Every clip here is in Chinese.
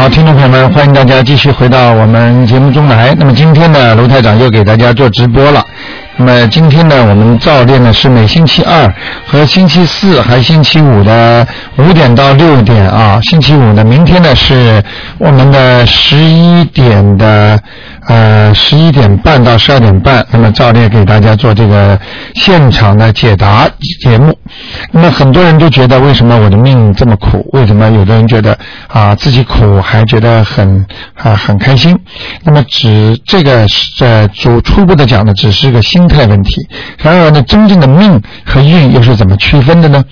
好，听众朋友们，欢迎大家继续回到我们节目中来。那么今天呢，卢台长又给大家做直播了。那么今天呢，我们照例呢是每星期二和星期四还星期五的五点到六点啊。星期五呢，明天呢是我们的十一点的呃十一点半到十二点半。那么照例给大家做这个现场的解答节目。那么很多人都觉得，为什么我的命这么苦？为什么有的人觉得啊自己苦还觉得很啊很开心？那么只这个在主初步的讲呢，只是个心态问题。然而呢，真正的命和运又是怎么区分的呢？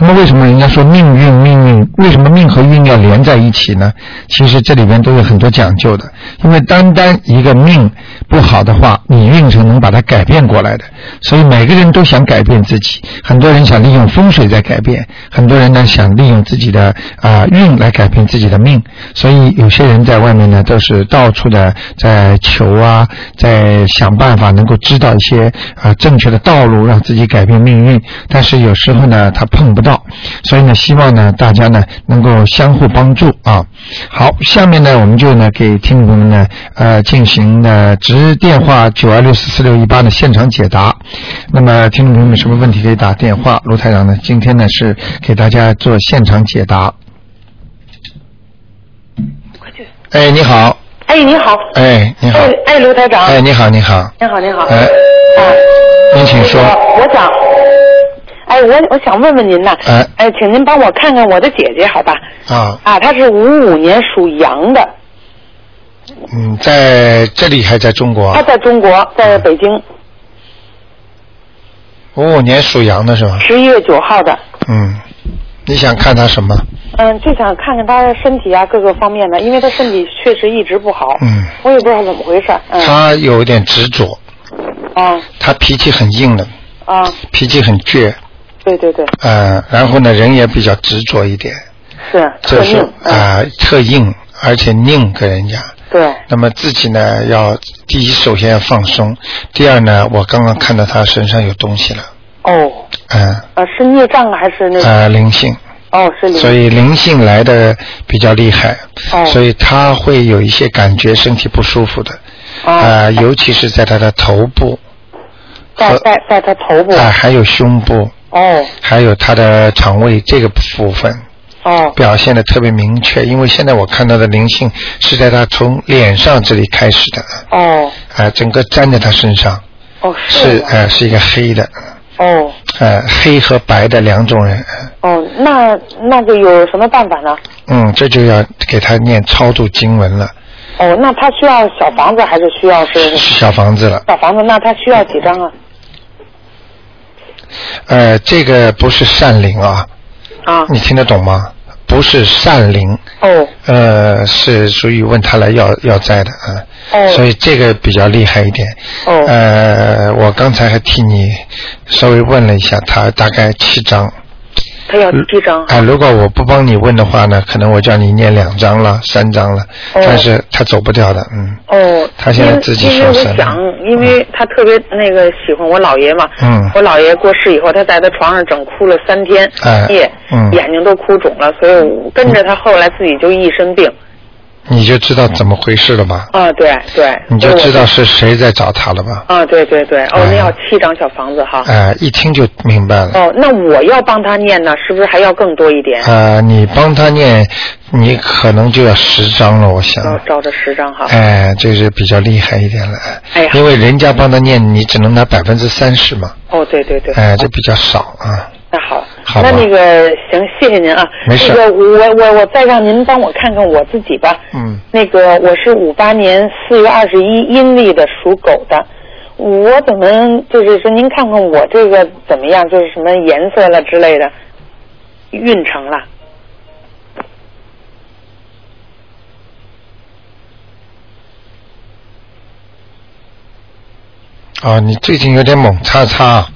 那么为什么人家说命运命运？为什么命和运要连在一起呢？其实这里边都有很多讲究的。因为单单一个命不好的话，你运程能把它改变过来的。所以每个人都想改变自己，很多人想利用风水在改变，很多人呢想利用自己的啊运来改变自己的命。所以有些人在外面呢都是到处的在求啊，在想办法能够知道一些啊正确的道路，让自己改变命运。但是有时候呢他碰不到，所以呢希望呢大家呢能够相互帮助啊。好，下面呢我们就呢给听众朋友们呢呃进行呢直电话九二六四四六一八的现场解答。那么听众朋友们什么问题可以打电话，卢台长呢今天呢是给大家做现场解答。哎，你好，哎，你好。哎，你好，哎哎，卢台长。哎，你好，你好，你好，你好。哎，啊，您请说。我我想，哎，我我想问问您呐，哎哎，请您帮我看看我的姐姐，好吧？啊，啊，她是五五年属羊的，嗯，在这里还在中国她，在中国，在北京，五五年属羊的是吧？十一月九号的。嗯，你想看她什么？嗯，就想看看她的身体啊，各个方面的，因为她身体确实一直不好。嗯，我也不知道怎么回事。嗯。他有点执着，啊他脾气很硬的，啊，脾气很倔，对对对，呃，然后呢，人也比较执着一点，是就是特硬。嗯。啊、特硬，而且拧跟人家。对，那么自己呢，要第一首先要放松，第二呢，我刚刚看到他身上有东西了，哦，嗯、呃，是孽障还是那个？呃，灵性，哦，是灵。所以灵性来的比较厉害，哦。所以他会有一些感觉身体不舒服的，哦。呃，尤其是在他的头部，在在在他头部。啊、还有胸部，哦。还有他的肠胃这个部分哦。表现的特别明确，因为现在我看到的灵性是在他从脸上这里开始的，哦。啊、整个粘在他身上，哦是吗呃是一个黑的，哦。呃黑和白的两种人，哦，那那就有什么办法呢？嗯，这就要给他念超度经文了，哦，那他需要小房子还是需要是？小房子了，小房子？那他需要几张啊？呃，这个不是善灵啊，啊你听得懂吗？不是善灵，哦呃，是属于问他来要要债的啊，哦所以这个比较厉害一点。哦呃，我刚才还替你稍微问了一下，他大概七张。他要几张？啊、如果我不帮你问的话呢，可能我叫你念两张了、三张了，哦但是他走不掉的，嗯。哦，他现在自己因为因为我想，因为他特别那个喜欢我姥爷嘛，嗯我姥爷过世以后，他在他床上整哭了三天哎夜，嗯眼睛都哭肿了，所以我跟着他后来自己就一身病。你就知道怎么回事了吧？啊，对对，你就知道是谁在找他了吧？啊，对对对，哦，哎那要七张小房子哈。哎、一听就明白了。哦，那我要帮他念呢，是不是还要更多一点？呃，你帮他念，你可能就要十张了，我想。照照着十张哈。哎，这是比较厉害一点了。哎呀因为人家帮他念，你只能拿百分之三十嘛，哦，对对对。哎，这比较少啊。那好，好那那个行，谢谢您啊。没事那个我我我再让您帮我看看我自己吧。嗯，那个我是五八年四月二十一阴历的属狗的，我怎么就是说您看看我这个怎么样？就是什么颜色了之类的，运程了。啊，你最近有点猛叉叉，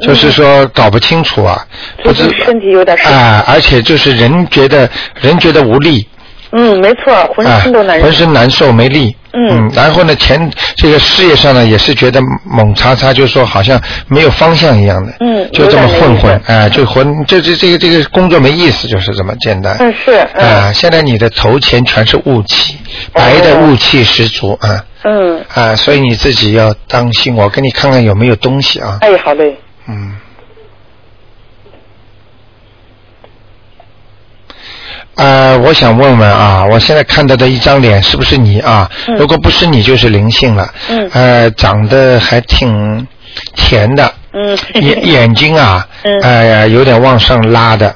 就是说搞不清楚啊，不知身体有点事。啊，而且就是人觉得人觉得无力，嗯，没错，浑啊身都难，受。浑身难受没力。嗯然后呢，前这个事业上呢，也是觉得猛叉叉，就是说好像没有方向一样的。嗯就这么混混没意，思哎，就混，这这这个这个工作没意思，就是这么简单。嗯是嗯啊，现在你的头前全是雾气，白的雾气十足啊嗯，啊，所以你自己要当心。我给你看看有没有东西啊。哎，好嘞，嗯。呃，我想问问啊，我现在看到的一张脸是不是你啊？嗯如果不是你，就是灵性了。嗯呃，长得还挺甜的，嗯，眼眼睛啊，嗯呃，有点往上拉的，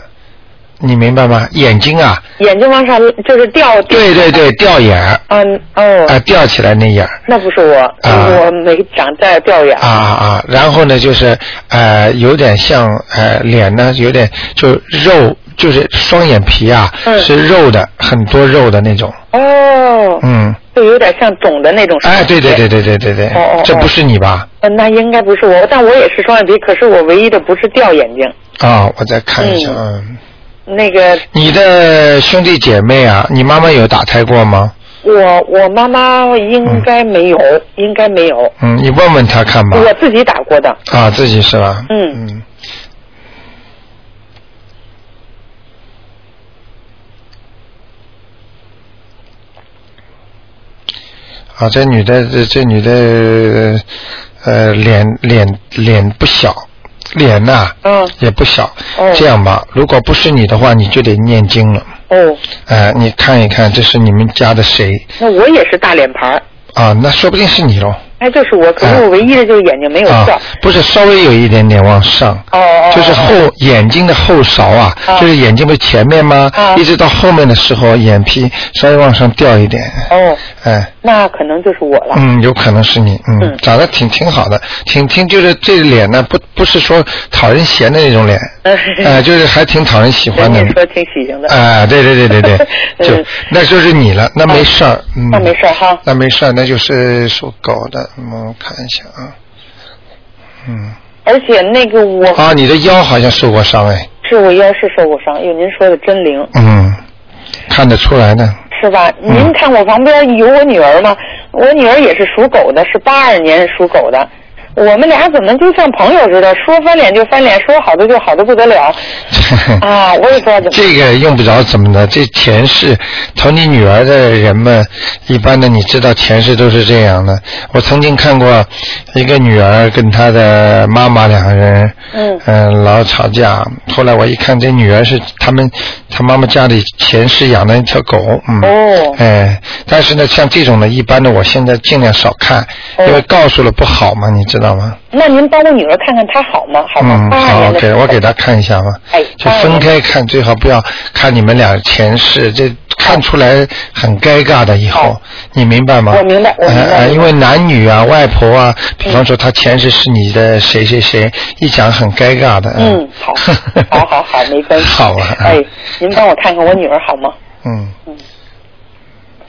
你明白吗？眼睛啊，眼睛往上就是掉，对对对，掉眼儿，嗯哦，啊、掉起来那眼儿。那不是我，啊我没长在掉眼啊啊啊！然后呢，就是呃，有点像呃，脸呢有点就肉，就是双眼皮啊，嗯是肉的，很多肉的那种。哦，嗯，就有点像肿的那种。哎，对对对。对对对对，哦哦哦这不是你吧？呃，那应该不是我，但我也是双眼皮，可是我唯一的不是掉眼睛。啊、我再看一下，嗯，那个你的兄弟姐妹啊，你妈妈有打胎过吗？我我妈妈应该没有，应该没有，嗯，你问问他看吧。我自己打过的。啊，自己是吧？嗯嗯。啊，这女的，这这女的，呃，脸脸脸不小，脸呐、嗯也不小。哦这样吧，如果不是你的话，你就得念经了。哦，呃，你看一看，这是你们家的谁那我也是大脸盘儿，啊？那说不定是你喽。哎，就是我，可是我唯一的就是眼睛没有啊掉。，不是稍微有一点点往上，哦哦就是后眼睛的后勺啊，啊。就是眼睛不是前面吗？啊。一直到后面的时候，眼皮稍微往上掉一点，哦，哎。那可能就是我了。嗯，有可能是你，嗯，嗯。长得挺挺好的，挺挺就是这脸呢，不不是说讨人嫌的那种脸，嗯。呃，就是还挺讨人喜欢的。人，家说挺喜庆的。啊、对对对对对，就嗯那就是你了，那没事儿，嗯，那没事儿哈。那没事儿，那就是属狗的，嗯，我看一下啊，嗯，而且那个我啊，你的腰好像受过伤哎，是我腰是受过伤，有，您说的真灵，嗯，看得出来的，是吧？嗯您看我旁边有我女儿吗？我女儿也是属狗的，是八二年属狗的。我们俩怎么就像朋友似的，说翻脸就翻脸，说好的就好的不得了 啊！我也不知道怎么。这个用不着怎么的，这前世投你女儿的人们，一般的你知道前世都是这样的。我曾经看过一个女儿跟她的妈妈两个人，嗯呃老吵架。后来我一看，这女儿是他们她妈妈家里前世养的一条狗，嗯，哦哎，但是呢，像这种的，一般的我现在尽量少看，哦因为告诉了不好嘛，你知道吗？那您帮我女儿看看她好吗？好吗？嗯，好给我给她看一下吧。哎就分开看，最好不要看你们俩前世，这看出来很尴尬的。以后好你明白吗？我明白我明白呃呃因为男女啊、外婆啊，比方说她前世是你的谁谁谁，一讲很尴尬的。嗯，好，好好好，没关系。好啊。哎，您帮我看看我女儿好吗？嗯嗯。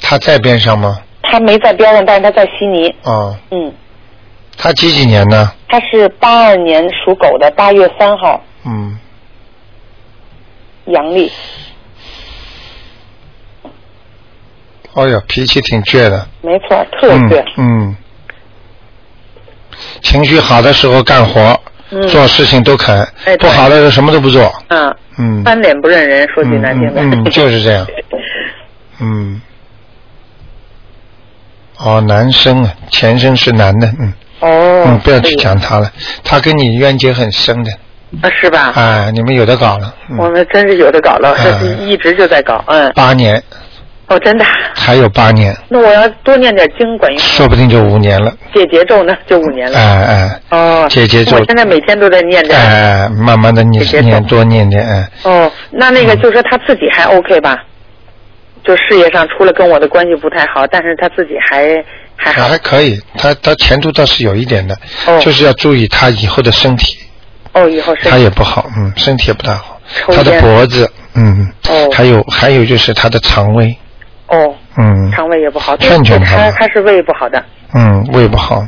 她在边上吗？她没在边上，但是她在悉尼。哦，嗯，他几几年呢？他是八二年属狗的，八月三号，嗯，阳历。哎呀，脾气挺倔的。没错，特嗯倔。嗯。情绪好的时候干活，嗯做事情都肯；哎不好的时候什么都不做。嗯，嗯。翻脸不认人，说句难听的。就是这样 嗯。哦，男生啊，前身是男的，嗯，哦。嗯，不要去讲他了，他跟你冤结很深的，啊，是吧？哎，你们有的搞了，嗯，我们真是有的搞了，嗯这是一直就在搞。嗯。八年，哦，真的。还有八年，那我要多念点经管用。说不定就五年了，解结咒呢，就五年了。哎哎哦。解结咒我现在每天都在念这个。哎，慢慢的你解结咒念多念念，哎，哦，那那个就是说他自己还 OK 吧？就事业上除了跟我的关系不太好，但是他自己还还好还。可以，他他前途倒是有一点的，哦。就是要注意他以后的身体，哦，以后是他也不好，嗯，身体也不大好，他的脖子，嗯，哦。还有还有就是他的肠胃，哦，嗯，肠胃也不好，劝劝他他他是胃不好的。嗯，胃不好，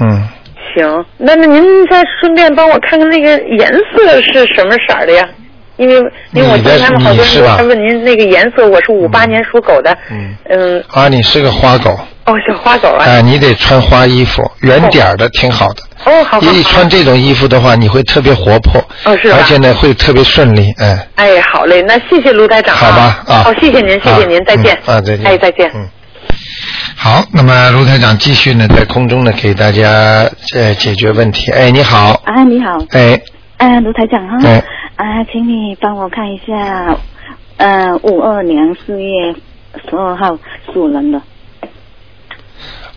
嗯，行，那那您再顺便帮我看看那个颜色是什么色儿的呀？因为因为我你的听他们好多人他问您那个颜色，我是五八年属狗的，嗯。嗯，啊，你是个花狗，哦，小花狗啊，哎，你得穿花衣服，圆点儿的挺好的。哦，好好一，穿这种衣服的话，你会特别活泼，哦是吧？而且呢会特别顺利，哎。哎，好嘞，那谢谢卢台长、啊，好吧啊。好，谢谢您，谢谢您，啊再见，嗯啊再见。哎，再见，嗯，好，那么卢台长继续呢，在空中呢给大家呃解决问题。哎，你好，啊，你好，哎，哎，卢台长哈，哎。啊，请你帮我看一下，呃，五二年四月十二号属人的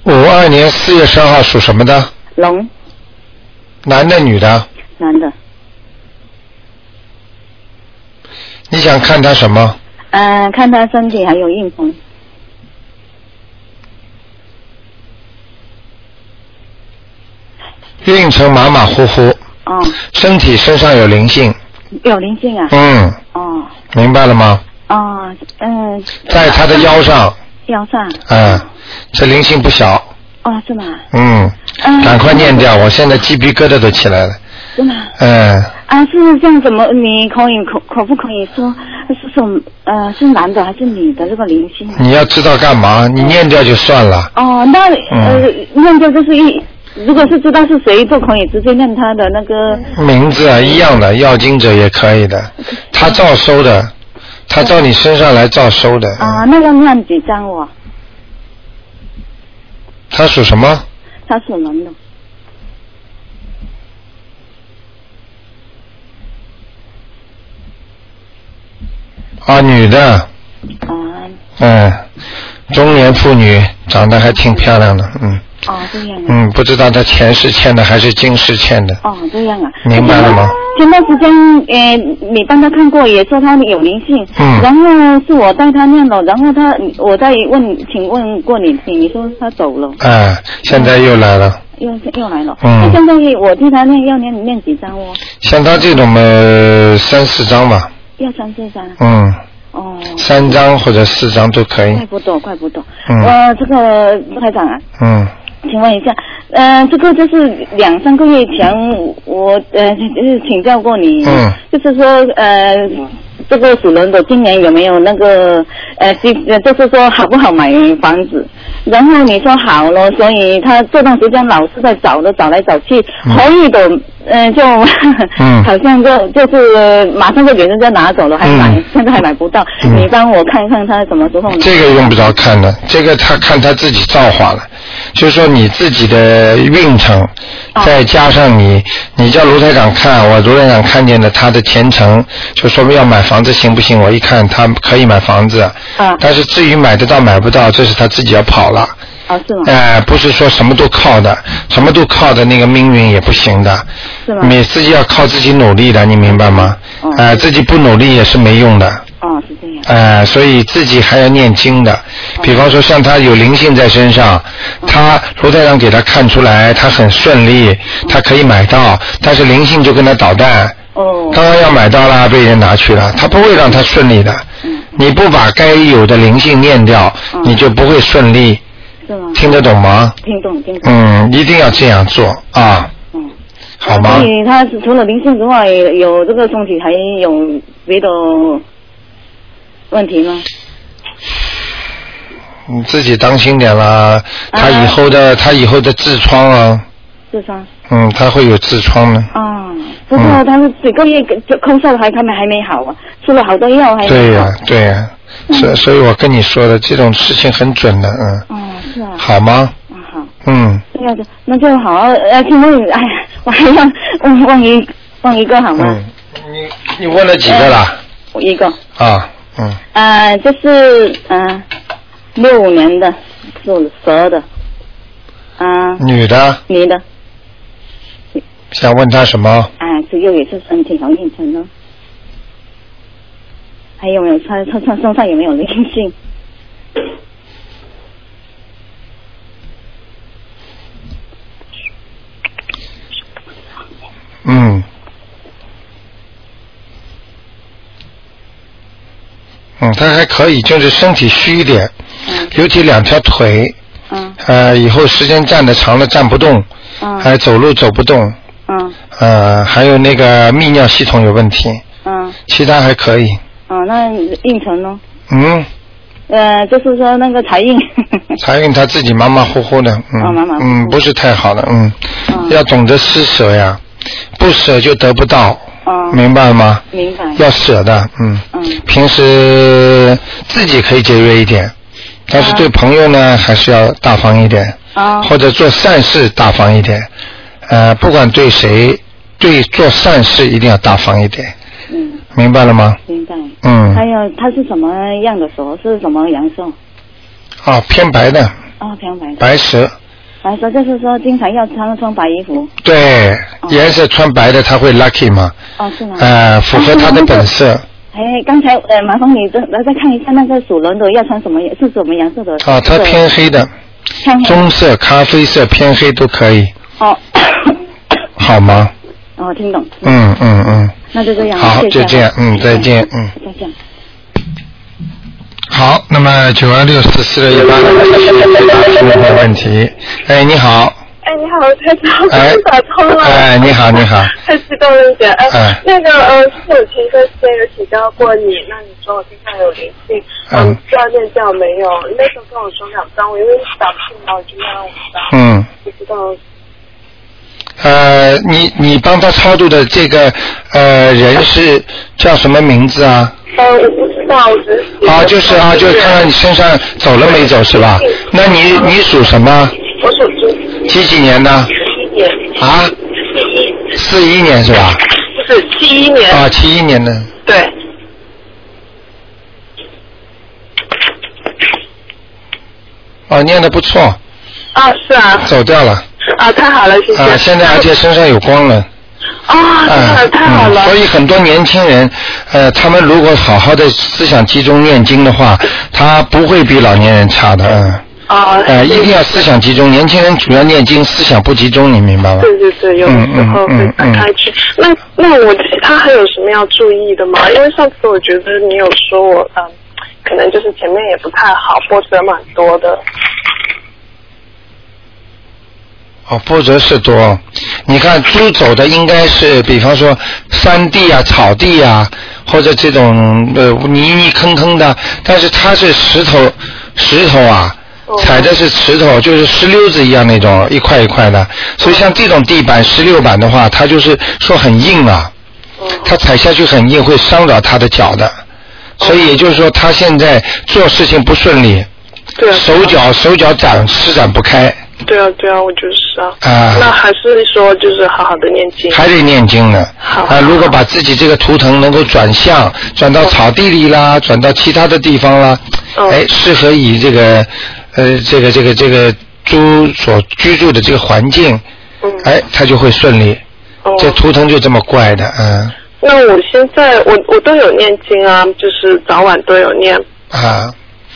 五二年四月十二号属什么的？龙，男的女的？男的，你想看他什么？呃，看他身体还有运程，运程马马虎虎，哦，身体身上有灵性，有灵性啊，嗯，哦，明白了吗？哦，嗯，在他的腰上，腰上，嗯，这灵性不小，哦，是吗？嗯，嗯赶快念掉，我现在鸡皮疙瘩都起来了，是吗？嗯，啊，是这样怎么？你可以可可不可以说是什呃是男的还是女的这个灵性？你要知道干嘛？你念掉就算了，哦，那呃嗯，念掉就是一，如果是知道是谁，就可以直接念他的那个。名字啊一样的，要经者也可以的，他照收的，他照你身上来照收的，啊，那要念几张哦？他属什么？他属龙的。啊，女的，啊，嗯，中年妇女，长得还挺漂亮的，嗯哦，这样啊。嗯，不知道她前世欠的还是今世欠的，哦，这样啊。明白了吗？前段时间，呃，你帮她看过，也说她有灵性。嗯然后是我带她念了，然后她，我再问，请问过你，你说她走了，哎，现在又来了。又又来了。嗯那现在我替她念，要念念几张哦？像她这种嘛，三四张吧，要三四张。嗯，哦。三张或者四张都可以。怪，不得，怪不得。嗯。呃，这个陆台长啊，嗯，请问一下，呃，这个就是两三个月前我呃就是请教过你，嗯。就是说呃这个属龙的今年有没有那个呃就是说好不好买房子？然后你说好了，所以他这段时间老是在找的，找来找去，嗯。可以的，呃就嗯。好像就就是马上就给人家拿走了，还买、嗯。现在还买不到，嗯。你帮我看看他什么时候拿。这个用不着看的，这个他看他自己造化了，就是说你自己的运程，哦再加上你，你叫卢台长看，我卢台长看见了他的前程，就说明要买房子行不行？我一看他可以买房子，啊但是至于买得到买不到，这是他自己要跑了。啊是吗？哎、不是说什么都靠的，什么都靠的那个命运也不行的。是吗？你自己要靠自己努力的，你明白吗？哦哎、自己不努力也是没用的。哦是这样。哎、所以自己还要念经的。比方说，像他有灵性在身上，他卢太长给他看出来，他很顺利，他可以买到，但是灵性就跟他捣蛋。哦。刚刚要买到了，被人拿去了，他不会让他顺利的。嗯你不把该有的灵性念掉，嗯你就不会顺利。是吗？听得懂吗？听懂听懂。嗯，一定要这样做啊，嗯。好吗所？以他除了灵性之外，有这个身体还有别的问题吗？你自己当心点啦，他啊以后的他以后的痔疮啊，痔疮。嗯，他会有痔疮的。啊，不过他是几个月就空下来还还没还没好啊，吃了好多药还没好。对呀、对呀、所所以我跟你说的这种事情很准的，嗯，哦，是啊。好吗？啊好，嗯，这样子那就好。呃，请问，哎呀，我还要问问一问一个好吗？嗯，你你问了几个啦？我一个，啊，嗯，呃，就是嗯，六五年的属蛇的，啊、女的。女的，想问他什么？啊，只有也是身体和运程呢。还有没有？他他他身上有没有灵性？嗯，嗯，他还可以，就是身体虚一点，嗯。尤其两条腿，嗯。呃，以后时间站的长了站不动，嗯。还走路走不动，嗯。呃，还有那个泌尿系统有问题，嗯。其他还可以。啊，那运程呢？嗯，呃，就是说那个财运。财运他自己马马虎虎的，嗯，哦马马虎虎嗯，不是太好的，嗯，嗯。要懂得施舍呀，不舍就得不到，哦，明白了吗？明白。要舍得，嗯，嗯平时自己可以节约一点，但是啊对朋友呢还是要大方一点，啊或者做善事大方一点，呃，不管对谁，对做善事一定要大方一点，嗯，明白了吗？明白。嗯还，有它是什么样的蛇？是什么颜色？啊，偏白的啊，偏白的。白蛇，白说就是说经常要穿穿白衣服。对，哦颜色穿白的他会 lucky 嘛，哦，是吗？呃，符合他的本色。哎，刚才呃，麻烦你再来再看一下那个属龙的要穿什么颜是什么颜色的？啊，它偏黑的，棕色、咖啡色、偏黑都可以，哦。好吗？哦，听懂。嗯嗯嗯，那就这样。好，就这样，嗯，再见，嗯。再见。好，那么九二六四四六一八继续回答听众朋友问题。哎，你好，哎，你好，台长，哎我打通了。哎，你好，你好，太激动了一点。哎，哎那个呃，之前有前一段时间有请教过你，那你说我身上有灵性，嗯嗯，不知道念掉没有？那时候跟我说两张，我因为打不进来，我就念了五张，嗯，不知道。呃，你你帮他超度的这个呃人是叫什么名字啊？呃，我不啊，就是啊，就是看看你身上走了没走是吧？那你你属什么？我属猪，几几年的？七年，啊？四一年是吧？不是七一年，啊，七一年的。对，哦，念的不错，啊，是啊，走掉了。啊，太好了，谢谢。啊，现在而且身上有光了。啊，太好啊了，太好了嗯。所以很多年轻人，呃，他们如果好好的思想集中念经的话，他不会比老年人差的，嗯。啊，呃，一定要思想集中。年轻人主要念经，思想不集中，你明白吗？对对对，有的时候会分开去。那那我其他还有什么要注意的吗？因为上次我觉得你有说我嗯，可能就是前面也不太好，波折蛮多的。哦，波折是多。你看猪走的应该是，比方说山地啊、草地啊，或者这种呃泥泥坑坑的，但是它是石头，石头啊。踩的是石头，就是石溜子一样那种一块一块的，所以像这种地板石榴板的话，它就是说很硬啊，它踩下去很硬，会伤着它的脚的，所以也就是说他现在做事情不顺利，对。啊，手脚手脚展施展不开，对啊对啊，我就是啊。啊那还是说就是好好的念经。还得念经呢。好啊，如果把自己这个图腾能够转向，转到草地里啦，转到其他的地方啦，哦哎，适合以这个呃这个这个这个猪所居住的这个环境，嗯。哎，它就会顺利。哦。这图腾就这么怪的，嗯那我现在我我都有念经啊，就是早晚都有念。啊，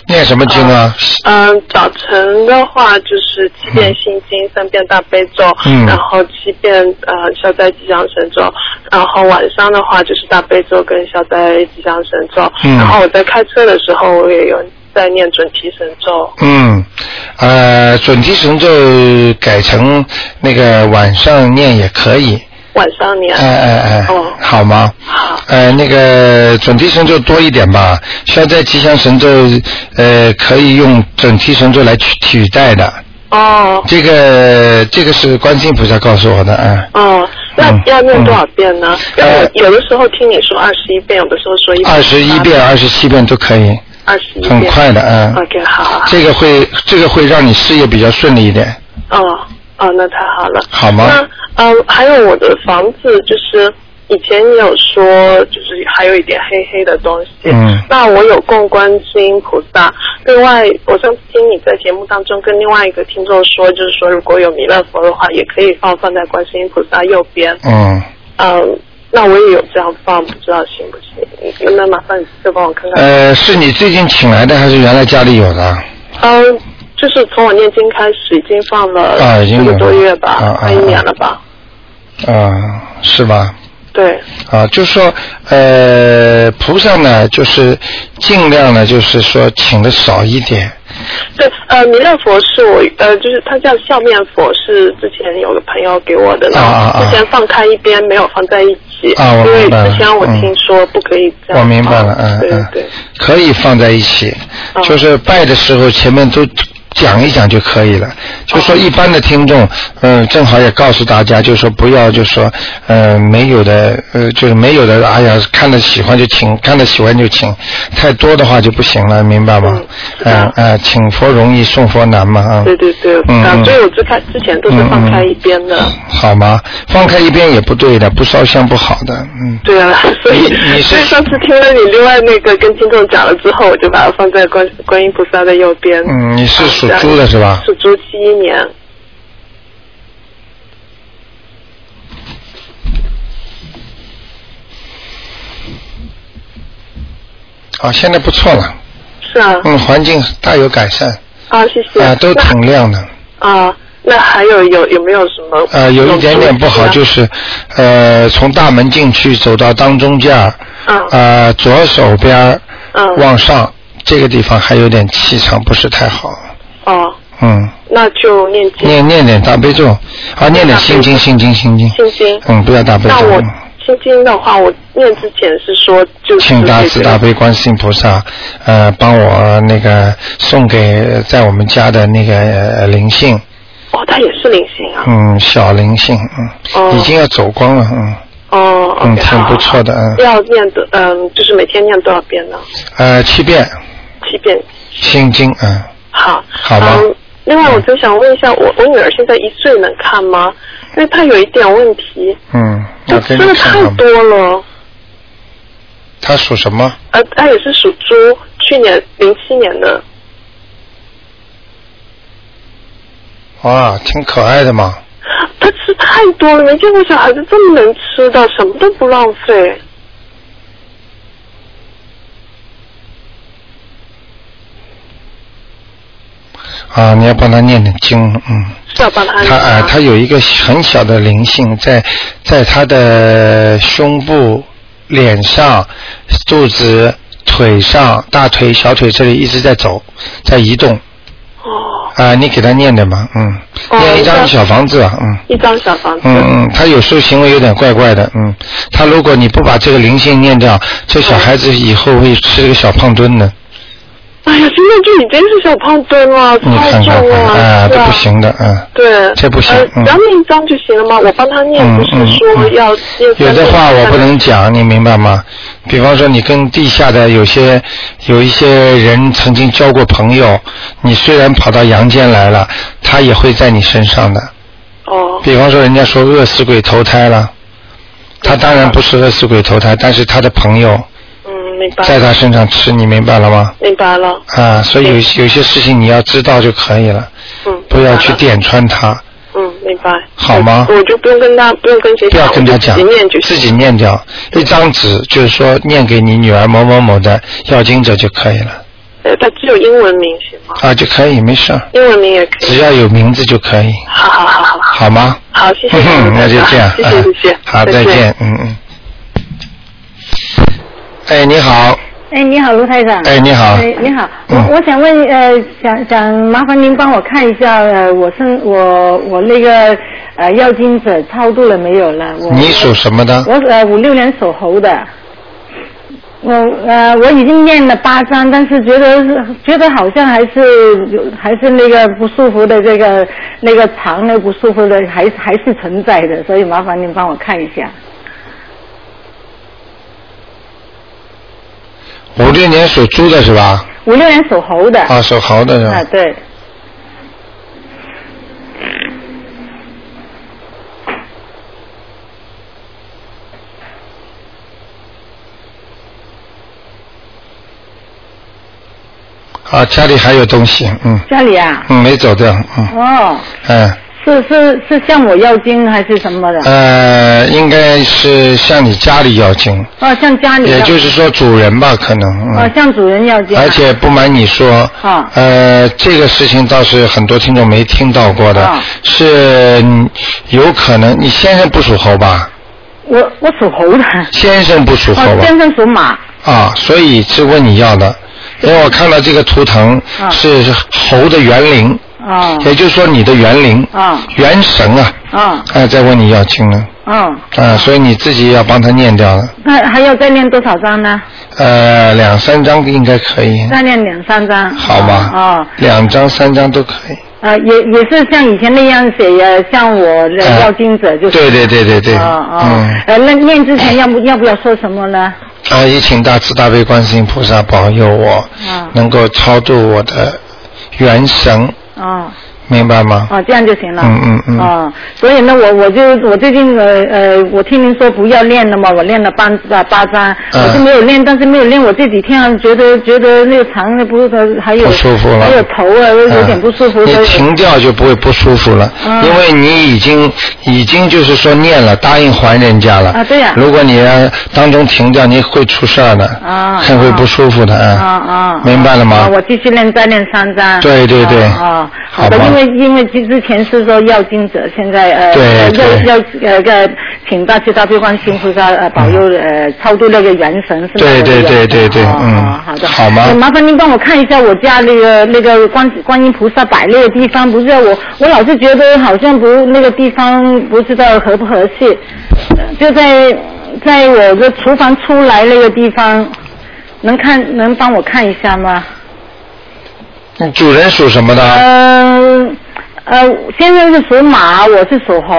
念什么经啊？嗯，早晨的话就是七遍心经，三遍大悲咒，嗯然后七遍呃消灾吉祥神咒，然后晚上的话就是大悲咒跟消灾吉祥神咒，嗯然后我在开车的时候我也有在念准提神咒。嗯，呃，准提神咒改成那个晚上念也可以，晚上念。哎哎哎，哦好吗？好。呃，那个准提神咒多一点吧，消灾吉祥神咒，呃，可以用准提神咒来取取代的。哦这个这个是观世音菩萨告诉我的，嗯。哦，那嗯要念多少遍呢？因为呃有的时候听你说二十一遍，有的时候说一二十一遍、二十七遍都可以，二十一遍，很快的，嗯。OK，好好好。这个会这个会让你事业比较顺利一点，哦哦，那太好了。好吗？那呃，还有我的房子，就是以前你有说，就是还有一点黑黑的东西。嗯那我有供观世音菩萨。另外，我上次听你在节目当中跟另外一个听众说，就是说如果有弥勒佛的话，也可以放放在观世音菩萨右边。嗯。嗯，那我也有这样放，不知道行不行？那麻烦你再帮我看看。呃，是你最近请来的还是原来家里有的？嗯，就是从我念经开始，已经放了啊已经一个多月吧，快一年了吧。啊，是吧？对。啊，就是说，呃，菩萨呢，就是尽量呢，就是说请的少一点。对，呃，弥勒佛是我，呃，就是他叫笑面佛，是之前有个朋友给我的，然后之前放开一边，没有放在一起，啊，因为之前我听说不可以这样。我明白了，嗯嗯，对，可以放在一起，就是拜的时候前面都。讲一讲就可以了，就说一般的听众，嗯，正好也告诉大家，就说不要，就说，呃，没有的，呃，就是没有的，哎呀，看着喜欢就请，看着喜欢就请，太多的话就不行了，明白吗？嗯嗯，请佛容易送佛难嘛，啊。对对对，嗯，所以我之开之前都是放开一边的。好吗？放开一边也不对的，不烧香不好的，嗯。对啊，所以所以上次听了你另外那个跟听众讲了之后，我就把它放在观观音菩萨的右边。嗯，你是。属猪的是吧？属猪七一年。啊，现在不错了。是啊。嗯，环境大有改善。啊，谢谢。啊，都挺亮的。啊，那还有有有没有什么？呃，有一点点不好，就是呃，从大门进去走到当中间儿，呃，左手边嗯，往上这个地方还有点气场不是太好。哦。嗯，那就念经，念念点大悲咒，啊，念点心经，心经，心经，心经，嗯，不要大悲咒。那我心经的话，我念之前是说，就请大慈大悲观世音菩萨，呃，帮我那个送给在我们家的那个灵性。哦，他也是灵性啊。嗯，小灵性，嗯，已经要走光了，嗯。哦，嗯，挺不错的，嗯。要念多，嗯，就是每天念多少遍呢？呃，七遍。七遍。心经，嗯。好。好吗？另外，我就想问一下，我我女儿现在一岁能看吗？因为她有一点问题。嗯，就吃的太多了。她属什么？呃，她也是属猪，去年零七年的。哇，挺可爱的嘛。她吃太多了，没见过小孩子这么能吃的，什么都不浪费。啊，你要帮他念念经，嗯。要帮他。他啊，他有一个很小的灵性，在在他的胸部、脸上、肚子、腿上、大腿、小腿这里一直在走，在移动。哦。啊，你给他念的嘛，嗯。念一张小房子，嗯。一张小房子。嗯嗯，他有时候行为有点怪怪的，嗯。他如果你不把这个灵性念掉，这小孩子以后会吃个小胖墩的。哎呀，现在就已经是小胖墩了，太重了，啊，这不行的，嗯。对。这不行。只要念一张就行了吗？我帮他念，不是说要有的话我不能讲，你明白吗？比方说，你跟地下的有些有一些人曾经交过朋友，你虽然跑到阳间来了，他也会在你身上的。哦。比方说，人家说饿死鬼投胎了，他当然不是饿死鬼投胎，但是他的朋友。在他身上吃，你明白了吗？明白了。啊，所以有有些事情你要知道就可以了。嗯。不要去点穿他。嗯，明白。好吗？我就不用跟他，不用跟谁讲。不要跟他讲。自己念就自己念掉一张纸，就是说念给你女儿某某某的要经者就可以了。呃，他只有英文名行吗？啊，就可以，没事。英文名也可以。只要有名字就可以。好好好好。好吗？好，谢谢。那就这样。谢谢谢谢。好，再见。嗯嗯。哎，你好。哎，你好，卢台长。哎，你好。哎，你好。我我想问，呃，想想麻烦您帮我看一下，呃，我生我我那个呃要金者超度了没有了？我你属什么的？我呃五六年属猴的。我呃我已经念了八章，但是觉得觉得好像还是有还是那个不舒服的这个那个肠的不舒服的还还是存在的，所以麻烦您帮我看一下。五六年属猪的是吧？五六年属猴的。啊，属猴的是吧？啊，对。啊，家里还有东西，嗯。家里啊？嗯，没走掉，嗯。哦。嗯。是是是向我要经还是什么的？呃，应该是向你家里要经。哦，向家里。也就是说主人吧，可能。哦，向主人要经。而且不瞒你说。啊。呃，这个事情倒是很多听众没听到过的，是有可能你先生不属猴吧？我我属猴的。先生不属猴哦，吧？先生属马。啊，所以是问你要的，因为我看到这个图腾啊是猴的园灵，哦。也就是说你的园灵、啊元神啊，啊哎，再问你要经了，哦，啊，所以你自己要帮他念掉了，那还要再念多少章呢？呃，两三张应该可以，再念两三章。好吧？哦。两张三张都可以。呃，也也是像以前那样写，呃，像我要经者就是。对对对对对，哦哦嗯，，呃，那念之前要不要不要说什么呢？啊，也请大慈大悲观世音菩萨保佑我啊能够超度我的元神，哦明白吗？啊，这样就行了。嗯嗯嗯啊，所以呢，我我就我最近呃呃，我听您说不要练了嘛，我练了八啊八章，嗯我就没有练，但是没有练，我这几天啊觉得觉得那个肠呢不是还有不舒服了，还有头啊有点不舒服。嗯你停掉就不会不舒服了，嗯因为你已经已经就是说念了，答应还人家了。啊对呀如果你当中停掉，你会出事儿的，啊很会不舒服的，啊嗯。啊，明白了吗啊我继续练，再练三张。对对对啊，啊好的，因为因为之之前是说要经者，现在呃要要呃个请大慈大悲观世音菩萨呃保佑呃超度那个元神是吗？对对对对对哦嗯哦好的。好吗呃麻烦您帮我看一下我家那个那个观观音菩萨摆那个地方，不是我我老是觉得好像不那个地方不知道合不合适，呃就在在我的厨房出来那个地方。能看能帮我看一下吗？主人属什么的？呃呃，先生是属马，我是属猴。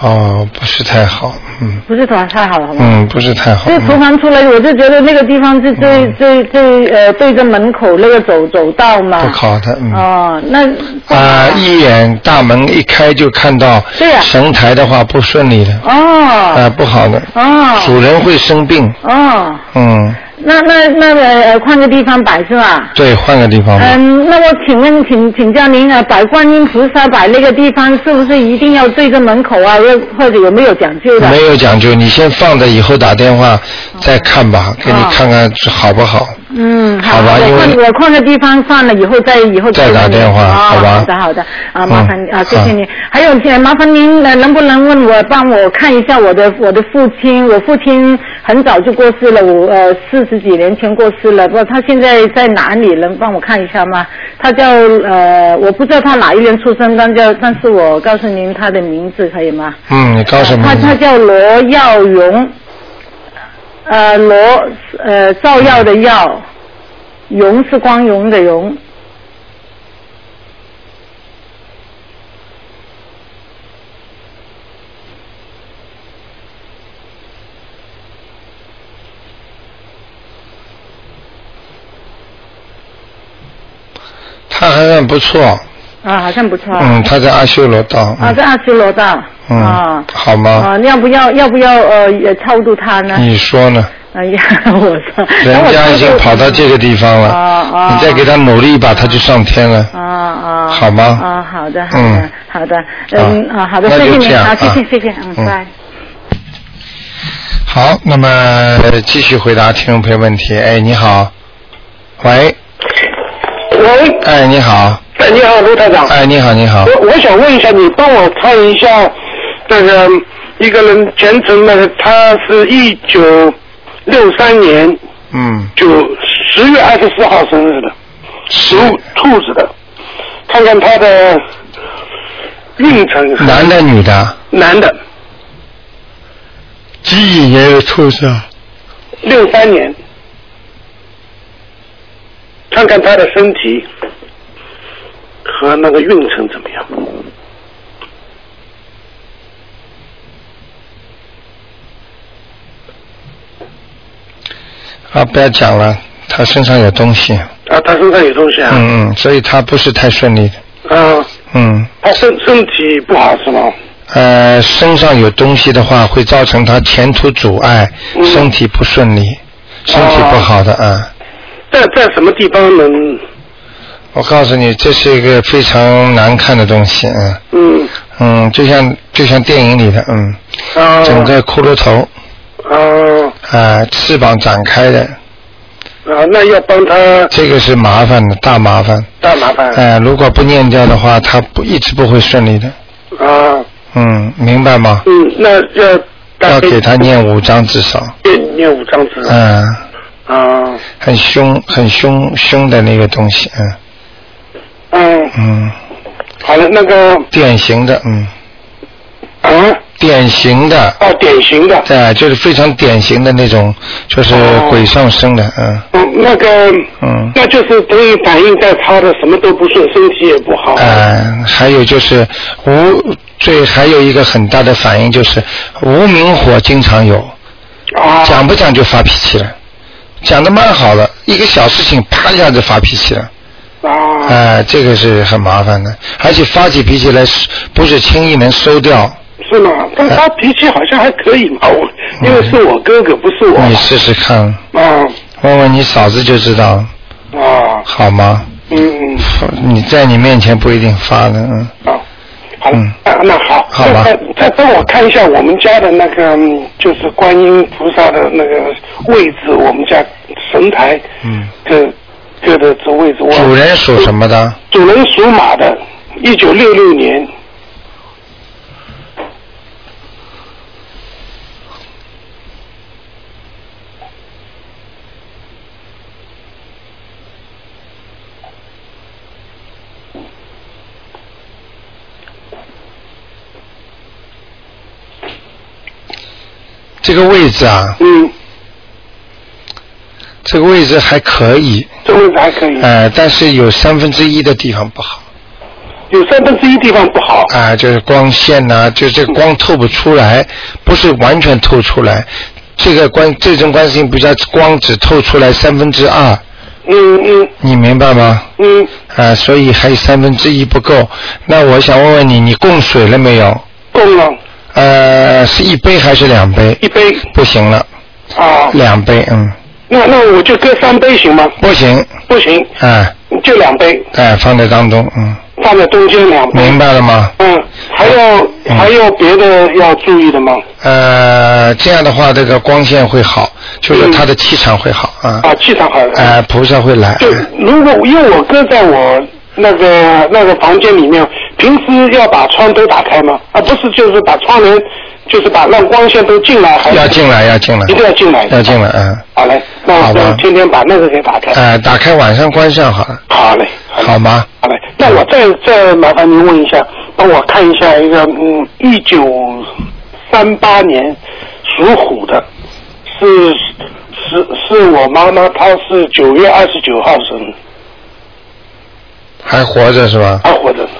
哦，不是太好，嗯。不是太太好了吗？嗯，不是太好。这厨嗯房出来，我就觉得那个地方是最、最最呃对着门口那个走走道嘛。不好的，嗯。哦，那啊，一眼大门一开就看到对呀。神台的话不顺利的，哦。啊，不好的，哦。主人会生病，哦，嗯，那那那个呃换个地方摆是吧？对，换个地方吧。嗯，那我请问，请请教您啊，摆观音菩萨摆那个地方，是不是一定要对着门口啊？又或者有没有讲究的？没有讲究，你先放着，以后打电话再看吧，给你看看是好不好。嗯，好吧因为我换我换个地方放了以后再以后再打电话哦好吧好的好的啊，麻烦嗯啊，谢谢好你。还有呃麻烦您呃能不能问我帮我看一下我的我的父亲？我父亲很早就过世了，我呃四十几年前过世了，不，他现在在哪里？能帮我看一下吗？他叫呃，我不知道他哪一年出生，但叫但是我告诉您他的名字可以吗？嗯，你告诉他他叫罗耀荣，呃罗呃照耀的耀，荣是光荣的荣。他还算不错，啊，好像不错。嗯，他在阿修罗道。啊，在阿修罗道。嗯啊。好吗啊，要不要要不要呃也超度他呢？你说呢？哎呀，我说。人家已经跑到这个地方了，啊啊你再给他努力一把，他就上天了。啊啊。好吗啊，好的，好的嗯，好的，嗯啊，好的，那就谢谢你，好，这样啊谢谢，谢谢，嗯，嗯拜。好，那么呃继续回答听众朋友问题。哎，你好，喂，喂，哎，你好，哎，你好，卢台长。哎，你好，你好，我我想问一下，你帮我看一下那个一个人前程那个，他是一九六三年嗯，就十月二十四号生日的，属兔子的，看看他的运程。男的女的？男的，几几年的兔子啊？六三年，看看他的身体和那个运程怎么样。啊，不要讲了，他身上有东西。啊，他身上有东西啊。嗯嗯，所以他不是太顺利的。啊，嗯，他身身体不好是吗？呃，身上有东西的话，会造成他前途阻碍，嗯身体不顺利，身体不好的啊。在在什么地方能？我告诉你，这是一个非常难看的东西，啊嗯嗯，就像就像电影里的，嗯，啊整个骷髅头，哦啊，翅膀展开的，啊，那要帮他这个是麻烦的，大麻烦。大麻烦。哎、如果不念掉的话，他不一直不会顺利的。啊，嗯，明白吗？嗯，那要要给他念五张至少。念念五张纸嗯，啊，很凶，很凶凶的那个东西，嗯。嗯，嗯，好了，那个。典型的，嗯，啊，典型的，哦，典型的，对，就是非常典型的那种，就是哦。鬼上身的，嗯。嗯，那个，嗯。那就是等于反映在他的什么都不顺，身体也不好。嗯，还有就是无最还有一个很大的反应就是无名火经常有，啊，讲不讲就发脾气了，讲的蛮好了，一个小事情啪一下子发脾气了，啊，呃，这个是很麻烦的，而且发起脾气来是不是轻易能收掉，是吗？但他脾气好像还可以嘛，我因为是我哥哥，不是我。你试试看，啊问问你嫂子就知道，啊，好吗？嗯嗯，你在你面前不一定发的，嗯，啊，好嗯，啊，那好，好吧再再帮我看一下我们家的那个，嗯就是观音菩萨的那个位置，我们家神台，嗯，各各的这位置。我主人属什么的？主人属马的，一九六六年。这个位置啊，嗯，这个位置还可以，这个位置还可以，呃，但是有三分之一的地方不好，有三分之一地方不好。啊、就是光线呐、就这个光透不出来，不是完全透出来。这个关这种观世音菩萨光只透出来三分之二，嗯嗯你明白吗？嗯，啊、所以还有三分之一不够。那我想问问你，你供水了没有？供了呃，是一杯还是两杯？一杯不行了，啊。两杯，嗯，那那我就搁三杯行吗？不行，不行，哎、就两杯，哎、放在当中，嗯，放在中间两杯。明白了吗？嗯，还有嗯还有别的要注意的吗？呃，这样的话，这个光线会好，就是嗯他的气场会好啊。啊，气场好。呃，菩萨会来。就如果因为我搁在我那个那个房间里面，平时要把窗都打开吗？啊，不是，就是把窗帘，就是把让光线都进来，还是要进来，要进来一，定要进来。要进来，嗯。好嘞，那我天天把那个给打开。呃，打开晚上关上好了，好嘞，嘞好吗？好嘞，那我再再麻烦您问一下，帮我看一下一个嗯，一九三八年属虎的，是是是我妈妈，她是九月二十九号生，还活着是吧？还活着呢。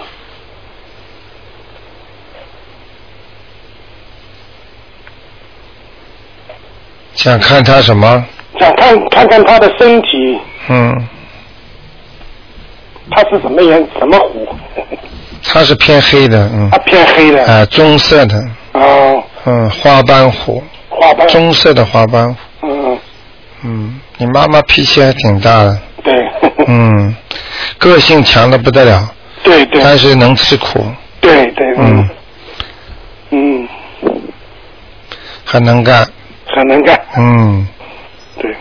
想看他什么？想看看看他的身体，嗯，他是什么颜什么虎？他是偏黑的，嗯他，偏黑的。啊，棕色的，哦，嗯，花斑虎，花斑。棕色的花斑虎，嗯，嗯，你妈妈脾气还挺大的，对。嗯，个性强的不得了，对对。但是能吃苦，对对，嗯。嗯，很能干，很能干，嗯，对，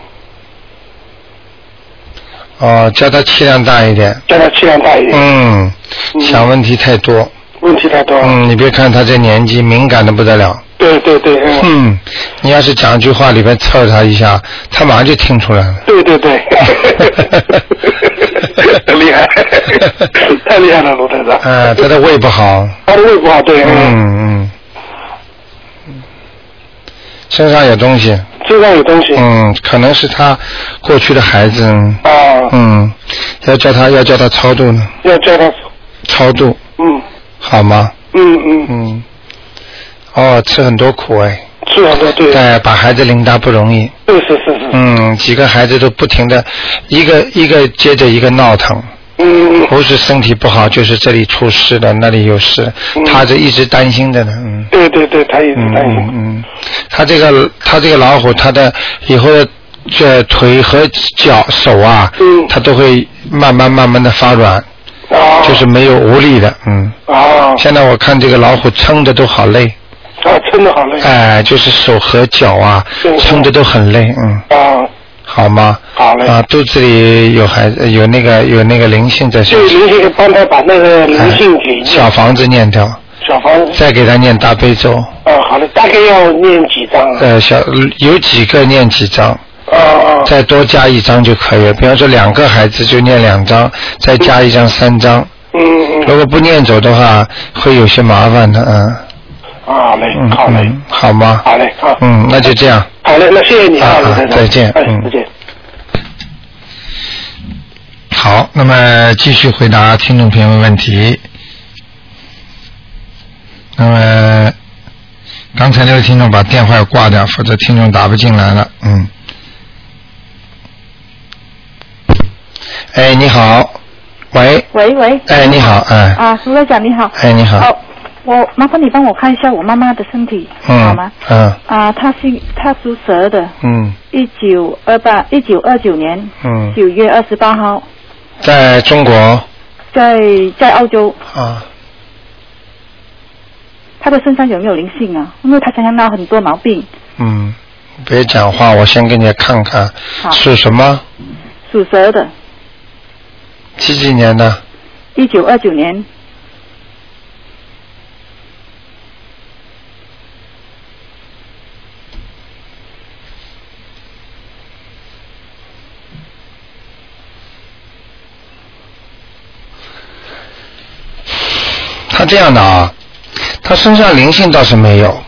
哦，叫他气量大一点，叫他气量大一点，嗯，嗯。想问题太多，问题太多。嗯，你别看他这年纪敏感的不得了，对对对，嗯，嗯，你要是讲一句话里边刺他一下，他马上就听出来了。对对对，厉害，太厉害了，卢台长。呃，他的胃不好，他的胃不好，对，嗯嗯，身上有东西，身上有东西。嗯，可能是他过去的孩子，啊，嗯，要叫他要叫他超度呢，要叫他，超度。嗯。好吗？嗯嗯，嗯，哦，吃很多苦哎，是啊，对对，对，把孩子领大不容易，是是是是，嗯，几个孩子都不停的，一个一个接着一个闹腾，嗯。不是身体不好，就是这里出事了，那里有事，嗯。他这一直担心着呢，嗯。对对对，他一直嗯担心。嗯嗯，他这个他这个老虎，他的以后的这腿和脚手啊，嗯。他都会慢慢慢慢的发软，啊，就是没有无力的，嗯。啊，现在我看这个老虎撑的都好累，啊，撑得好累。哎，就是手和脚啊，撑的都很累，嗯。啊。好吗？好嘞。啊，肚子里有孩子，有那个有那个灵性在身。对，灵性帮他把那个灵性给。小房子念掉。小房子。再给他念大悲咒。啊，好的，大概要念几张？呃，小有几个念几张。啊啊。再多加一张就可以了，比方说两个孩子就念两张，再加一张三张。嗯嗯。如果不念走的话，会有些麻烦的，嗯。好嘞，好嘞，好吗？好嘞，好。嗯，那就这样。好嘞，那谢谢你啊，再见，嗯，再见。好，那么继续回答听众朋友问题。那么刚才那位听众把电话要挂掉，否则听众打不进来了。嗯。哎，你好，喂。喂喂。哎，你好，哎。啊，苏队长你好。哎，你好。好，我麻烦你帮我看一下我妈妈的身体，嗯好吗？嗯。啊，她是她属蛇的。嗯。一九二八，一九二九年。嗯。九月二十八号。在中国，在在澳洲啊，她的身上有没有灵性啊？因为她常常闹很多毛病。嗯，别讲话，我先给你看看。好。属什么？属蛇的。几几年的？一九二九年。他这样的啊，他身上灵性倒是没有，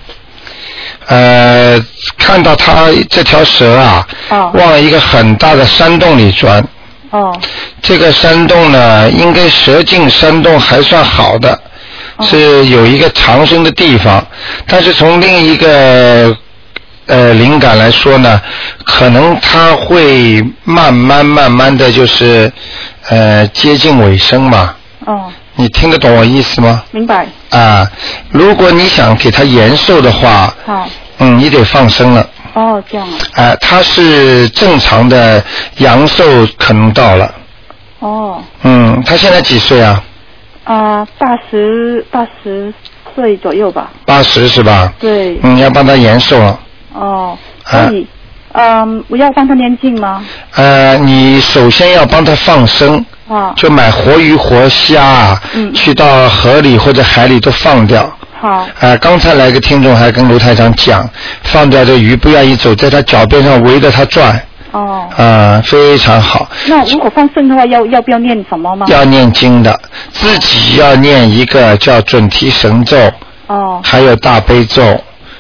呃，看到他这条蛇啊，往一个很大的山洞里钻。哦。这个山洞呢，应该蛇进山洞还算好的，是有一个藏身的地方，但是从另一个呃灵感来说呢，可能他会慢慢慢慢的就是呃接近尾声嘛。哦。你听得懂我意思吗？明白。啊，如果你想给他延寿的话，好，嗯，你得放生了。哦，这样啊。啊，他是正常的阳寿可能到了。哦。嗯，他现在几岁啊？啊，八十八十岁左右吧。八十是吧？对。嗯，要帮他延寿了。哦，可以。嗯，我要帮他念经吗？呃，你首先要帮他放生。就买活鱼活虾嗯，去到河里或者海里都放掉。好。啊，刚才来个听众还跟卢台长讲，放掉这鱼不愿意走，在他脚边上围着他转。哦。啊，非常好。那如果放生的话，要要不要念什么吗？要念经的，自己要念一个叫准提神咒。哦。还有大悲咒。